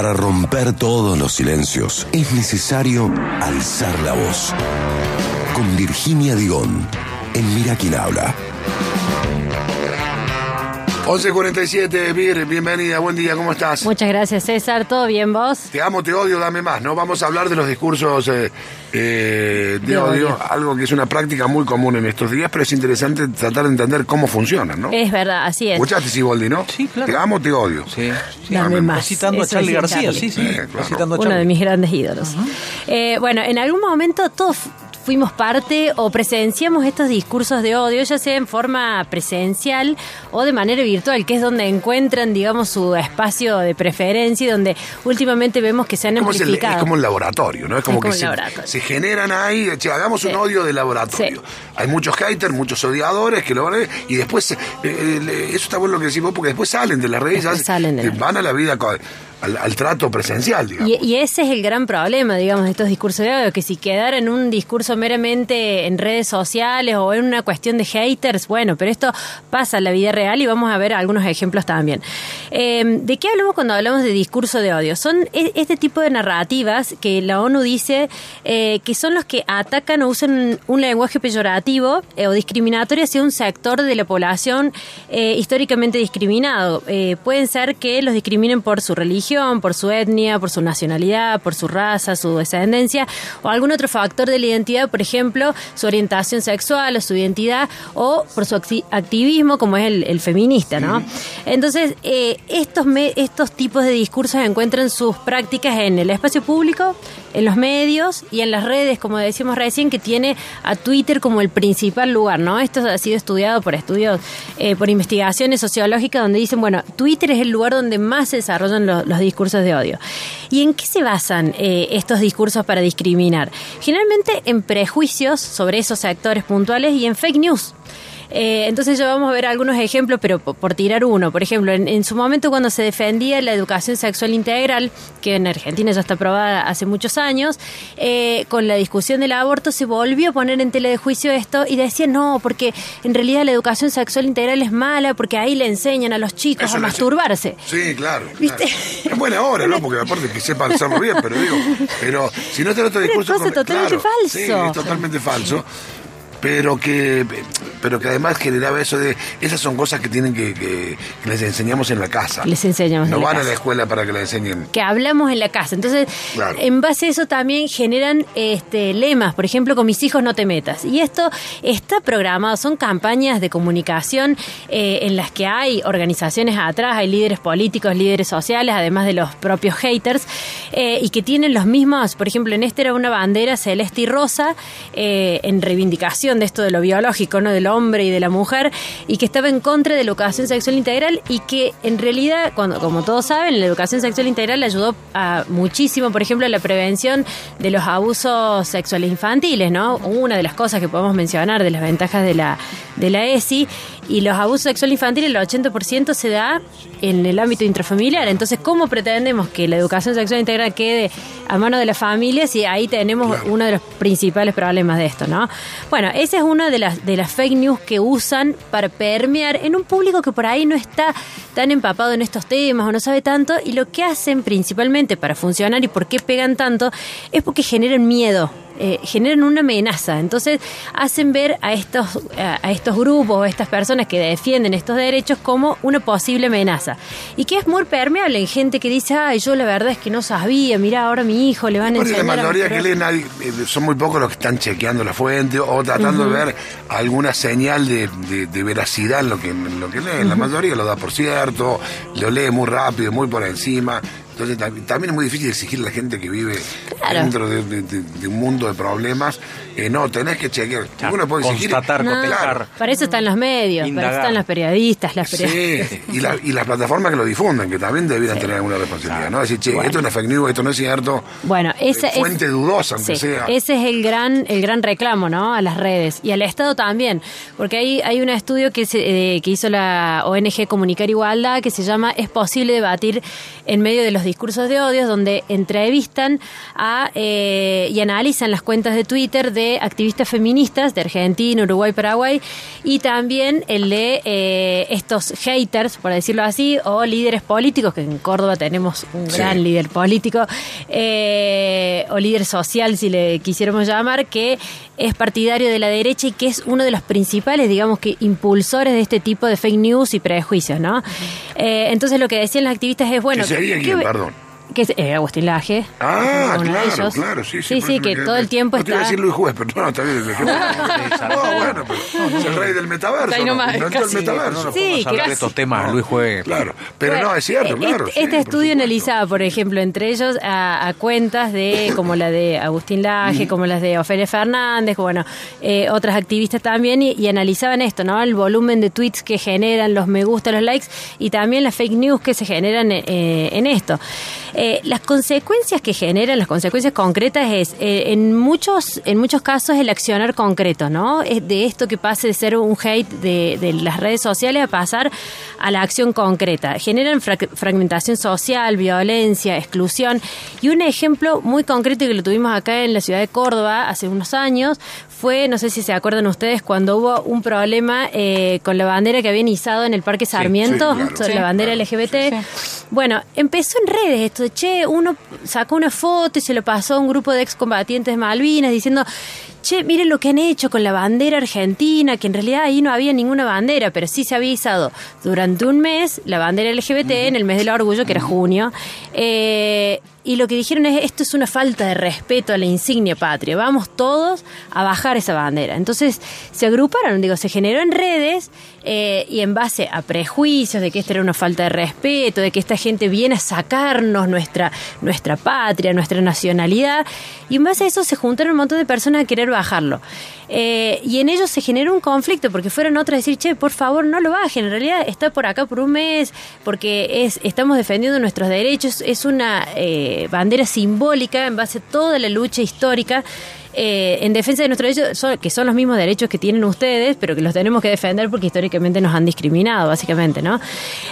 Para romper todos los silencios es necesario alzar la voz. Con Virginia Digón, en Mira quién habla. 11.47, Vir, bienvenida, buen día, ¿cómo estás? Muchas gracias, César. ¿Todo bien vos? Te amo, te odio, dame más, ¿no? Vamos a hablar de los discursos eh, eh, de, De odio, odio. algo que es una práctica muy común en estos días, pero es interesante tratar de entender cómo funcionan, ¿no? Es verdad, así es. ¿Escuchaste, Siboldi, no? Sí, claro. Te amo, te odio. Sí. sí. Dame Dame más. Citando a Charlie García, Charlie. sí, sí. Sí, claro. Citando a Uno de Charlie. mis grandes ídolos. Eh, bueno, en algún momento todos fuimos parte o presenciamos estos discursos de odio, ya sea en forma presencial o de manera virtual, que es donde encuentran, digamos, su espacio de preferencia y donde últimamente vemos que se han Como es, el- amplificado. es como un laboratorio, ¿no? Es como Es que como un se, se generan ahí, che, hagamos un Sí. odio de laboratorio. Sí. Hay muchos haters, muchos odiadores que lo van a ver, y después, eh, eh, eso está bueno lo que decís vos, porque después salen de las redes, Después salen de las van a la vida, co- al, al trato presencial, digamos. Y, ese es el gran problema, digamos, de estos discursos de odio, que si quedara en un discurso meramente en redes sociales o en una cuestión de haters, bueno, pero esto pasa en la vida real y vamos a ver algunos ejemplos también. Eh, ¿De qué hablamos cuando hablamos de discurso de odio? Son e- este tipo de narrativas que la ONU dice eh, que son los que atacan o usan un lenguaje peyorativo eh, o discriminatorio hacia un sector de la población históricamente discriminado. Pueden ser que los discriminen por su religión, por su etnia, por su nacionalidad, por su raza, su descendencia o algún otro factor de la identidad, por ejemplo, su orientación sexual o su identidad o por su acti- activismo como es el, el feminista, ¿no? Entonces, eh, estos, me- estos tipos de discursos encuentran sus prácticas en el espacio público, en los medios y en las redes, como decíamos recién, que tiene a Twitter como el principal lugar, ¿no? Esto ha sido estudiado por estudios, eh, por investigaciones sociológicas, donde dicen, bueno, Twitter es el lugar donde más se desarrollan lo- los discursos de odio. ¿Y en qué se basan eh, estos discursos para discriminar? Generalmente en prejuicios sobre esos sectores puntuales y en fake news. Eh, entonces ya vamos a ver algunos ejemplos, pero po- por, tirar uno. Por ejemplo, en, en su momento cuando se defendía la educación sexual integral, que en Argentina ya está aprobada hace muchos años, eh, con la discusión del aborto se volvió a poner en tela de juicio esto y decían no, porque en realidad la educación sexual integral es mala, porque ahí le enseñan a los chicos Eso a masturbarse. Sí, claro. ¿Viste? claro. Es buena hora, ¿no? Porque aparte que sepan hacerlo bien, pero digo, pero si no el otro discurso. cosa totalmente claro, falso. Sí, es totalmente falso. Pero que, pero que además generaba eso de. Esas son cosas que tienen que. que, que les enseñamos en la casa. Les enseñamos No en la van a casa. la escuela para que les enseñen. que hablamos en la casa. Entonces, Claro. en base a eso también generan este lemas, por ejemplo, con mis hijos no te metas. Y esto está programado, son campañas de comunicación eh, en las que hay organizaciones atrás, hay líderes políticos, líderes sociales, además de los propios haters, eh, y que tienen los mismos, por ejemplo, en este era una bandera celeste y rosa, eh, en reivindicación de esto de lo biológico, ¿no? Del hombre y de la mujer, y que estaba en contra de la educación sexual integral y que en realidad, cuando, como todos saben, la educación sexual integral ayudó a muchísimo, por ejemplo, a la prevención de los abusos sexuales infantiles, ¿no? Una de las cosas que podemos mencionar de las ventajas de la, de la ESI, y los abusos sexuales infantiles, el 80% se da en el ámbito intrafamiliar. Entonces, ¿cómo pretendemos que la educación sexual integral quede a mano de las familias y ahí tenemos uno de los principales problemas de esto, ¿no? Bueno, esa es una de las, de las fake news que usan para permear en un público que por ahí no está tan empapado en estos temas o no sabe tanto y lo que hacen principalmente para funcionar y por qué pegan tanto es porque generan miedo eh, generan una amenaza. Entonces hacen ver a estos, a, estos grupos, a estas personas que defienden estos derechos como una posible amenaza. Y que es muy permeable en gente que dice, ay, yo la verdad es que no sabía, mira, ahora a mi hijo le van a la enseñar. a mayoría que masturbar". leen nadie, eh, son muy pocos los que están chequeando la fuente o tratando de ver alguna señal de, de- de veracidad en lo que, en lo que leen. La mayoría lo da por cierto, lo lee muy rápido, muy por encima. Entonces tam- también es muy difícil exigir a la gente que vive Claro. dentro de, de- de- de un mundo de problemas. eh, no, tenés que chequear. Uno puede exigir. Constatar, No, cotejar. para eso están los medios, para eso están los periodistas, las periodistas. Sí, y, la- y las plataformas que lo difunden, que también debieran tener alguna responsabilidad, ¿no? Decir, che, esto es una fake news, esto no es cierto. Bueno, esa Eh, fuente es, dudosa, aunque sí, sea. Ese es el gran, el gran reclamo, ¿no? A las redes y al Estado también, porque hay, hay un estudio que, se, eh, que hizo la ONG Comunicar Igualdad que se llama Es posible debatir en medio de los discursos de odio, donde entrevistan a, eh, y analizan las cuentas de Twitter de activistas feministas de Argentina, Uruguay, Paraguay, y también el de eh, estos haters, por decirlo así, o líderes políticos, que en Córdoba tenemos un Sí. gran líder político, eh, o líder social, si le quisiéramos llamar, que es partidario de la derecha y que es uno de los principales, digamos que, impulsores de este tipo de fake news y prejuicios, ¿no? Eh, entonces lo que decían los activistas es, bueno... ¿Qué sería ¿qué- quién, perdón? Que es eh, Agustín Laje. Ah, uno de claro, ellos. claro, sí, sí. Sí, sí, que todo el tiempo no te iba a está... decir Luis Juez, pero no, está bien. No, bueno, pero es el rey del metaverso. Ahí ¿no? nomás, Inventó el casi. metaverso. Sí, a hablar que- de estos temas, Luis Juez. Claro, pero Bueno, no, es cierto, eh, claro. Este, sí, este estudio analizaba, por ejemplo, entre ellos a, a cuentas de como la de Agustín Laje, como las de Ofelia Fernández, bueno, eh, otras activistas también, y, y analizaban esto, ¿no? El volumen de tweets que generan, los me gusta, los likes, y también las fake news que se generan eh, en esto. Eh, las consecuencias que generan, las consecuencias concretas es, eh, en muchos en muchos casos, el accionar concreto, ¿no? Es de esto que pase de ser un hate de, las redes sociales a pasar a la acción concreta. Generan fra- fragmentación social, violencia, exclusión. Y un ejemplo muy concreto que lo tuvimos acá en la ciudad de Córdoba hace unos años fue, no sé si se acuerdan ustedes, cuando hubo un problema eh, con la bandera que habían izado en el Parque Sarmiento, sí, claro. sobre Sí. la bandera LGBT. Bueno, empezó en redes esto de, che, uno sacó una foto y se lo pasó a un grupo de excombatientes Malvinas diciendo, che, miren lo que han hecho con la bandera argentina, que en realidad ahí no había ninguna bandera, pero sí se había izado durante un mes la bandera LGBT en el mes del orgullo, que era junio. Eh, y lo que dijeron es, esto es una falta de respeto a la insignia patria, vamos todos a bajar esa bandera. Entonces se agruparon, digo, se generó en redes eh, y en base a prejuicios de que esta era una falta de respeto, de que esta gente viene a sacarnos nuestra, nuestra patria, nuestra nacionalidad, y en base a eso se juntaron un montón de personas a querer bajarlo. Eh, y en ellos se generó un conflicto, porque fueron otros a decir, che, por favor, no lo bajen, en realidad está por acá por un mes, porque es, estamos defendiendo nuestros derechos, es una eh, bandera simbólica en base a toda la lucha histórica. Eh, en defensa de nuestros derechos, que son los mismos derechos que tienen ustedes, pero que los tenemos que defender porque históricamente nos han discriminado, básicamente, ¿no?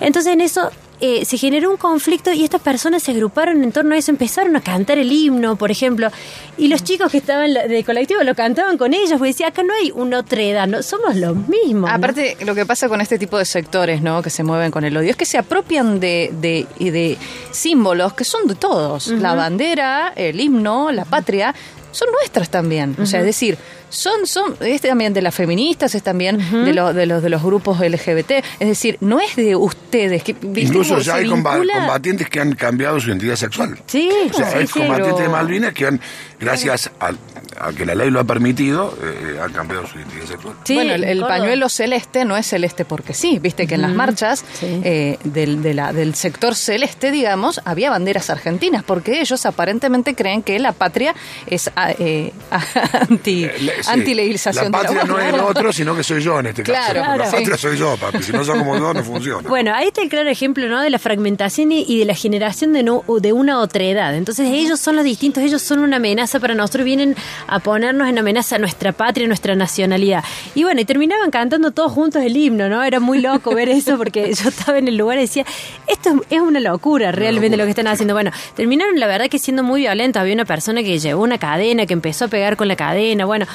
Entonces en eso eh, se generó un conflicto y estas personas se agruparon en torno a eso, empezaron a cantar el himno, por ejemplo, y los chicos que estaban del colectivo lo cantaban con ellos, porque decía, acá no hay una otra edad, no, somos los mismos. ¿no? Aparte, lo que pasa con este tipo de sectores, ¿no? Que se mueven con el odio, es que se apropian de, de, de símbolos que son de todos. La bandera, el himno, la patria, son nuestras también. O sea, es decir, son, son, es también de las feministas, es también de, los, de los de los grupos LGBT. Es decir, no es de ustedes. Que, ¿viste Incluso ya hay vincula? combatientes que han cambiado su identidad sexual. Sí, O sea, sí, hay combatientes pero- de Malvinas que han, gracias al- a, que la ley lo ha permitido, eh, han cambiado su identidad sexual. Sí, bueno, el, pañuelo celeste no es celeste porque sí, viste que en las marchas Sí. eh, del, de la- del sector celeste, digamos, había banderas argentinas, porque ellos aparentemente creen que la patria es ah, eh, anti, Antilegalización La de patria la no es el otro, sino que soy yo en este caso. Claro, la claro. patria soy yo, papi. Si no son como yo, no funciona. Bueno, ahí está el claro ejemplo ¿no? de la fragmentación y, y de la generación de, no- de una otredad. Entonces ellos son los distintos, ellos son una amenaza para nosotros, vienen a ponernos en amenaza a nuestra patria, a nuestra nacionalidad. Y bueno, y terminaban cantando todos juntos el himno, ¿no? Era muy loco ver eso porque yo estaba en el lugar y decía, esto es- es una locura realmente lo que están haciendo. Bueno, terminaron la verdad que siendo muy violentos. Había una persona que llevó una cadena, que empezó a pegar con la cadena. Bueno,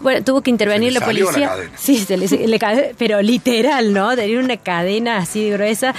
bueno tuvo que intervenir Se le la salió la policía. cadena. Sí, se le, le pero literal, ¿no? Tenía una cadena así gruesa.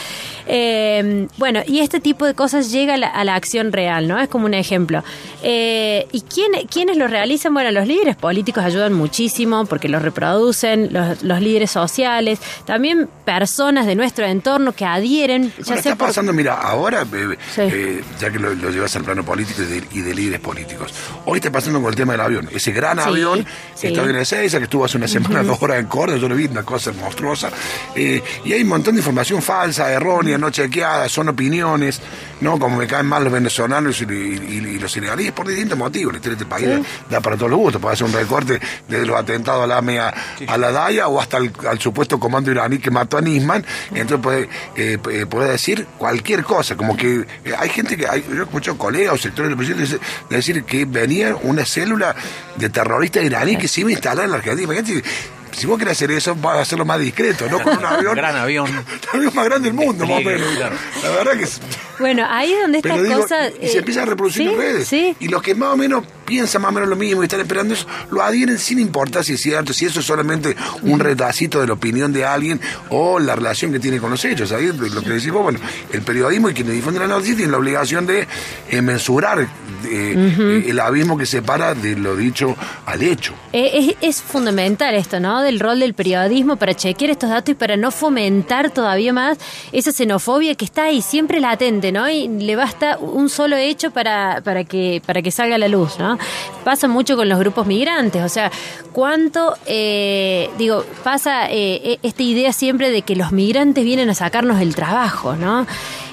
Eh, bueno, y este tipo de cosas llega a la, a la acción real, ¿no? Es como un ejemplo. Eh, ¿Y quién, quiénes lo realizan? Bueno, los líderes políticos ayudan muchísimo porque los reproducen, los, los líderes sociales, también personas de nuestro entorno que adhieren, ya Bueno, está por- pasando, mira, ahora, eh, Sí. eh, ya que lo, lo llevas al plano político y de, y de líderes políticos, hoy está pasando con el tema del avión. Ese gran Sí, avión, sí. está en Ezeiza, que estuvo hace una semana, dos horas en Córdoba, yo lo vi, una cosa monstruosa. Y hay un montón de información falsa, errónea, no chequeada, son opiniones, ¿no? Como me caen mal los venezolanos y, y- y los senegalíes por distintos motivos. La historia de este país da para todos los gustos. Puede hacer un recorte desde los atentados a la AMEA a la DAIA o hasta al, al supuesto comando iraní que mató a Nisman. Entonces puede, eh, eh, puede decir cualquier cosa. Como que eh, hay gente que, hay, yo escucho colegas o sectores del presidente decir que venía una célula de terroristas iraní que se iba a instalar en la Argentina. Imagínate, si vos querés hacer eso, vas a hacerlo más discreto, no con un avión. Gran avión. El avión más grande del mundo, más o menos. La verdad que es- Bueno, ahí es donde estas digo, cosas... y se eh, empieza a reproducir ¿sí? en redes. Sí, Y los que más o menos piensan más o menos lo mismo y están esperando eso, lo adhieren sin importar si es cierto, si eso es solamente un retacito de la opinión de alguien o la relación que tiene con los hechos. Ahí lo que decimos, bueno, el periodismo y quienes difunden la noticia tienen la obligación de eh, mensurar eh, el abismo que separa de lo dicho al hecho. Eh, Es, es fundamental esto, ¿no? Del rol del periodismo para chequear estos datos y para no fomentar todavía más esa xenofobia que está ahí siempre latente, ¿no? Y le basta un solo hecho para, para, que, para que salga a la luz, ¿no? Pasa mucho con los grupos migrantes, o sea, cuánto, eh, digo, pasa eh, esta idea siempre de que los migrantes vienen a sacarnos el trabajo, ¿no?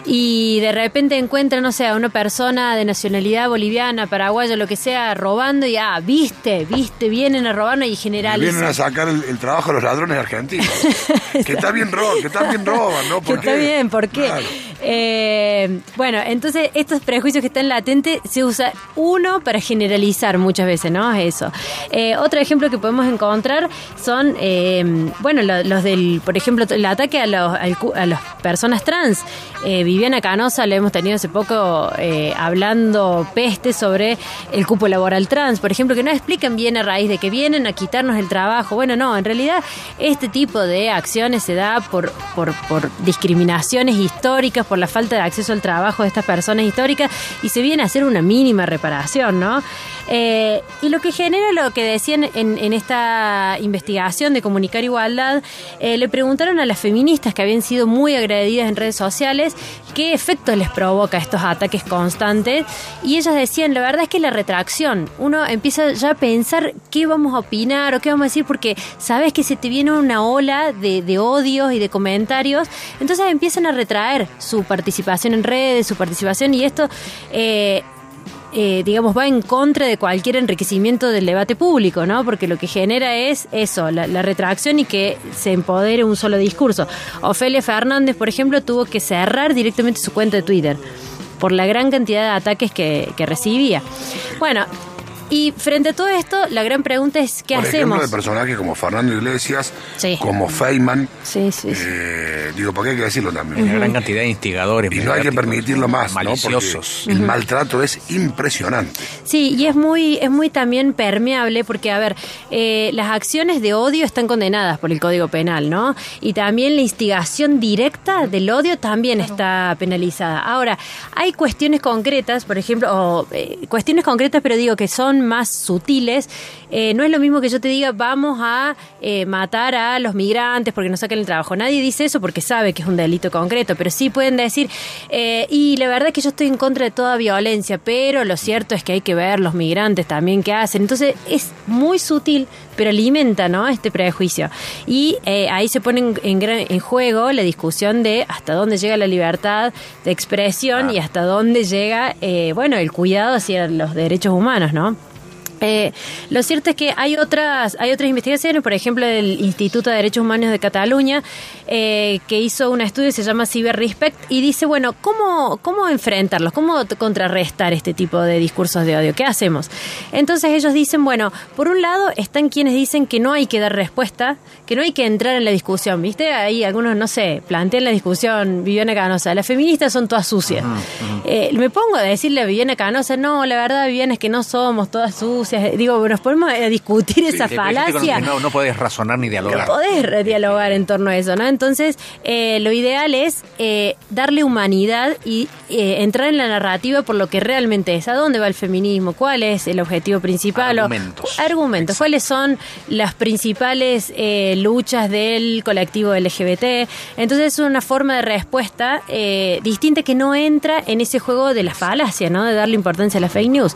y de repente encuentran, no sé, a una persona de nacionalidad boliviana, paraguaya, lo que sea, robando y, ah, viste, viste, vienen a robarnos y generalizan. vienen a sacar el, el trabajo a los ladrones argentinos. que está bien roban, que está bien roban, ¿no? Que ¿Por está qué? bien, ¿por qué? Claro. Eh, bueno, entonces estos prejuicios que están latentes se usa uno para generalizar muchas veces, ¿no? Eso. Eh, otro ejemplo que podemos encontrar son, eh, bueno, lo- los del, por ejemplo, el ataque a, los, a las personas trans. Viviana Canosa, la hemos tenido hace poco hablando peste sobre el cupo laboral trans, por ejemplo, que no explican bien a raíz de que vienen a quitarnos el trabajo. Bueno, no, en realidad este tipo de acciones se da por, por discriminaciones históricas, por la falta de acceso al trabajo de estas personas históricas y se viene a hacer una mínima reparación, ¿no? Eh, y lo que genera lo que decían en, en esta investigación de Comunicar Igualdad, eh, le preguntaron a las feministas que habían sido muy agredidas en redes sociales qué efectos les provoca estos ataques constantes y ellas decían, la verdad es que la retracción, uno empieza ya a pensar qué vamos a opinar o qué vamos a decir porque sabes que se te viene una ola de, de odios y de comentarios, entonces empiezan a retraer su participación en redes, su participación y esto... eh, eh, digamos, va en contra de cualquier enriquecimiento del debate público, ¿no? Porque lo que genera es eso, la, retracción y que se empodere un solo discurso. Ofelia Fernández, por ejemplo, tuvo que cerrar directamente su cuenta de Twitter por la gran cantidad de ataques que, que recibía. Bueno, y frente a todo esto, la gran pregunta es, ¿qué Por hacemos? ejemplo, de personajes como Fernando Iglesias, Sí. como Feynman. Sí, sí, sí. eh, digo, porque hay que decirlo también. Una gran cantidad de instigadores. Y no hay que permitirlo más, ¿no? Maliciosos. Porque el maltrato es impresionante. Sí, y es muy, es muy también permeable porque, a ver, eh, las acciones de odio están condenadas por el Código Penal, ¿no? Y también la instigación directa del odio también está penalizada. Ahora, hay cuestiones concretas, por ejemplo, o, eh, cuestiones concretas, pero digo que son más sutiles. Eh, no es lo mismo que yo te diga, vamos a eh, matar a los migrantes porque nos sacan el trabajo. Nadie dice eso porque sabe que es un delito concreto, pero sí pueden decir, eh, y la verdad es que yo estoy en contra de toda violencia, pero lo cierto es que hay que ver los migrantes también que hacen. Entonces es muy sutil, pero alimenta ¿no? este prejuicio. Y eh, ahí se pone en, en juego la discusión de hasta dónde llega la libertad de expresión y hasta dónde llega, eh, bueno, el cuidado hacia los derechos humanos, ¿no? Eh, lo cierto es que hay otras hay otras investigaciones, por ejemplo, el Instituto de Derechos Humanos de Cataluña, eh, que hizo un estudio se llama Cyber Respect y dice, bueno, ¿cómo, cómo enfrentarlos? ¿Cómo contrarrestar este tipo de discursos de odio? ¿Qué hacemos? Entonces ellos dicen, bueno, por un lado están quienes dicen que no hay que dar respuesta, que no hay que entrar en la discusión, ¿viste? Ahí algunos, no sé, plantean la discusión, Viviana Canosa, las feministas son todas sucias. Eh, me pongo a decirle a Viviana Canosa, no, la verdad, Viviana, es que no somos todas sucias. Digo, nos ponemos a discutir esa Sí, falacia. No, no podés razonar ni dialogar. Poder dialogar en torno a eso, ¿no? Entonces, eh, lo ideal es eh, darle humanidad y eh, entrar en la narrativa por lo que realmente es. ¿A dónde va el feminismo? ¿Cuál es el objetivo principal? O- Argumentos. argumentos. ¿Cuáles son las principales luchas del colectivo LGBT? Entonces, es una forma de respuesta distinta que no entra en ese juego de la falacia, ¿no? De darle importancia a la fake news.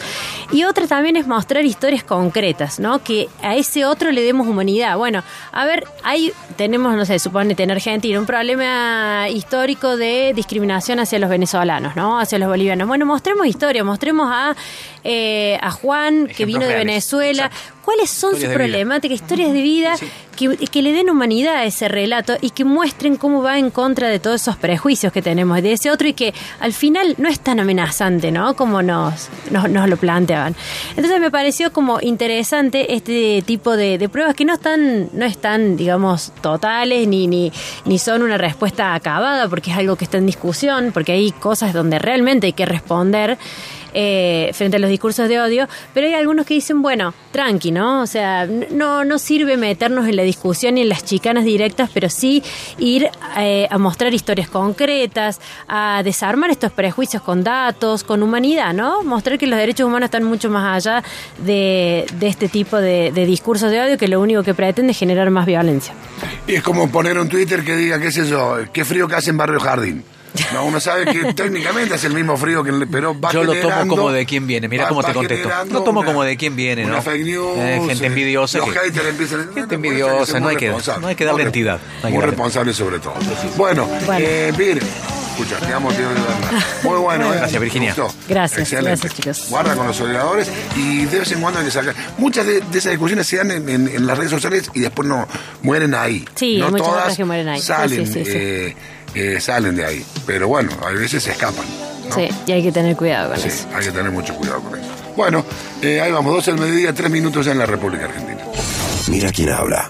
Y otra también es mostrar historias concretas, ¿no? Que a ese otro le demos humanidad. Bueno, a ver, ahí tenemos, no sé, suponete en Argentina, un problema histórico de discriminación hacia los venezolanos, ¿no? Hacia los bolivianos. Bueno, mostremos historia, mostremos a, eh, a Juan, que vino de reales, Venezuela. exacto. cuáles son sus vida. problemáticas, historias de vida, que, que le den humanidad a ese relato y que muestren cómo va en contra de todos esos prejuicios que tenemos de ese otro y que al final no es tan amenazante, ¿no? Como nos, nos, nos lo planteaban. Entonces me pareció como interesante este tipo de, de pruebas que no están, no están, digamos, totales ni, ni, ni son una respuesta acabada, porque es algo que está en discusión, porque hay cosas donde realmente hay que responder eh, frente a los discursos de odio, pero hay algunos que dicen, bueno, tranqui, ¿no? O sea, no, no sirve meternos en la discusión y en las chicanas directas, pero sí ir eh, a mostrar historias concretas, a desarmar estos prejuicios con datos, con humanidad, ¿no? Mostrar que los derechos humanos están mucho más allá de, de este tipo de, de discursos de odio que lo único que pretende es generar más violencia. Y es como poner un Twitter que diga, qué sé yo, qué frío que hace en Barrio Jardín. No, uno sabe que técnicamente hace el mismo frío que el, pero va Yo lo tomo como de quién viene. Mira va- cómo te contesto. Lo tomo una- como de quién viene, ¿no? fake news, Eh, gente eh, envidiosa. Los que- haters empiezan Gente Muy envidiosa, no hay que- no hay que darle entidad, no hay que Muy darle- responsable sobre todo. Bueno, Bueno. eh, Vir, escucha, te amo, tío de verdad. Muy bueno, ¿eh? Gracias, Virginia. Gracias, Excelente. gracias, chicos. Guarda con los odiadores y de vez en cuando hay que sacar. Muchas de, de esas discusiones se dan en, en- en las redes sociales y después no mueren ahí. Sí, no hay muchas todas que mueren ahí. Salen, sí, sí, sí. Eh, salen de ahí. Pero bueno, a veces se escapan. ¿no? Sí, y hay que tener cuidado con Sí, eso. hay que tener mucho cuidado con eso. Bueno, eh, ahí vamos, 12 del mediodía, 3 minutos ya en la República Argentina. Mira quién habla.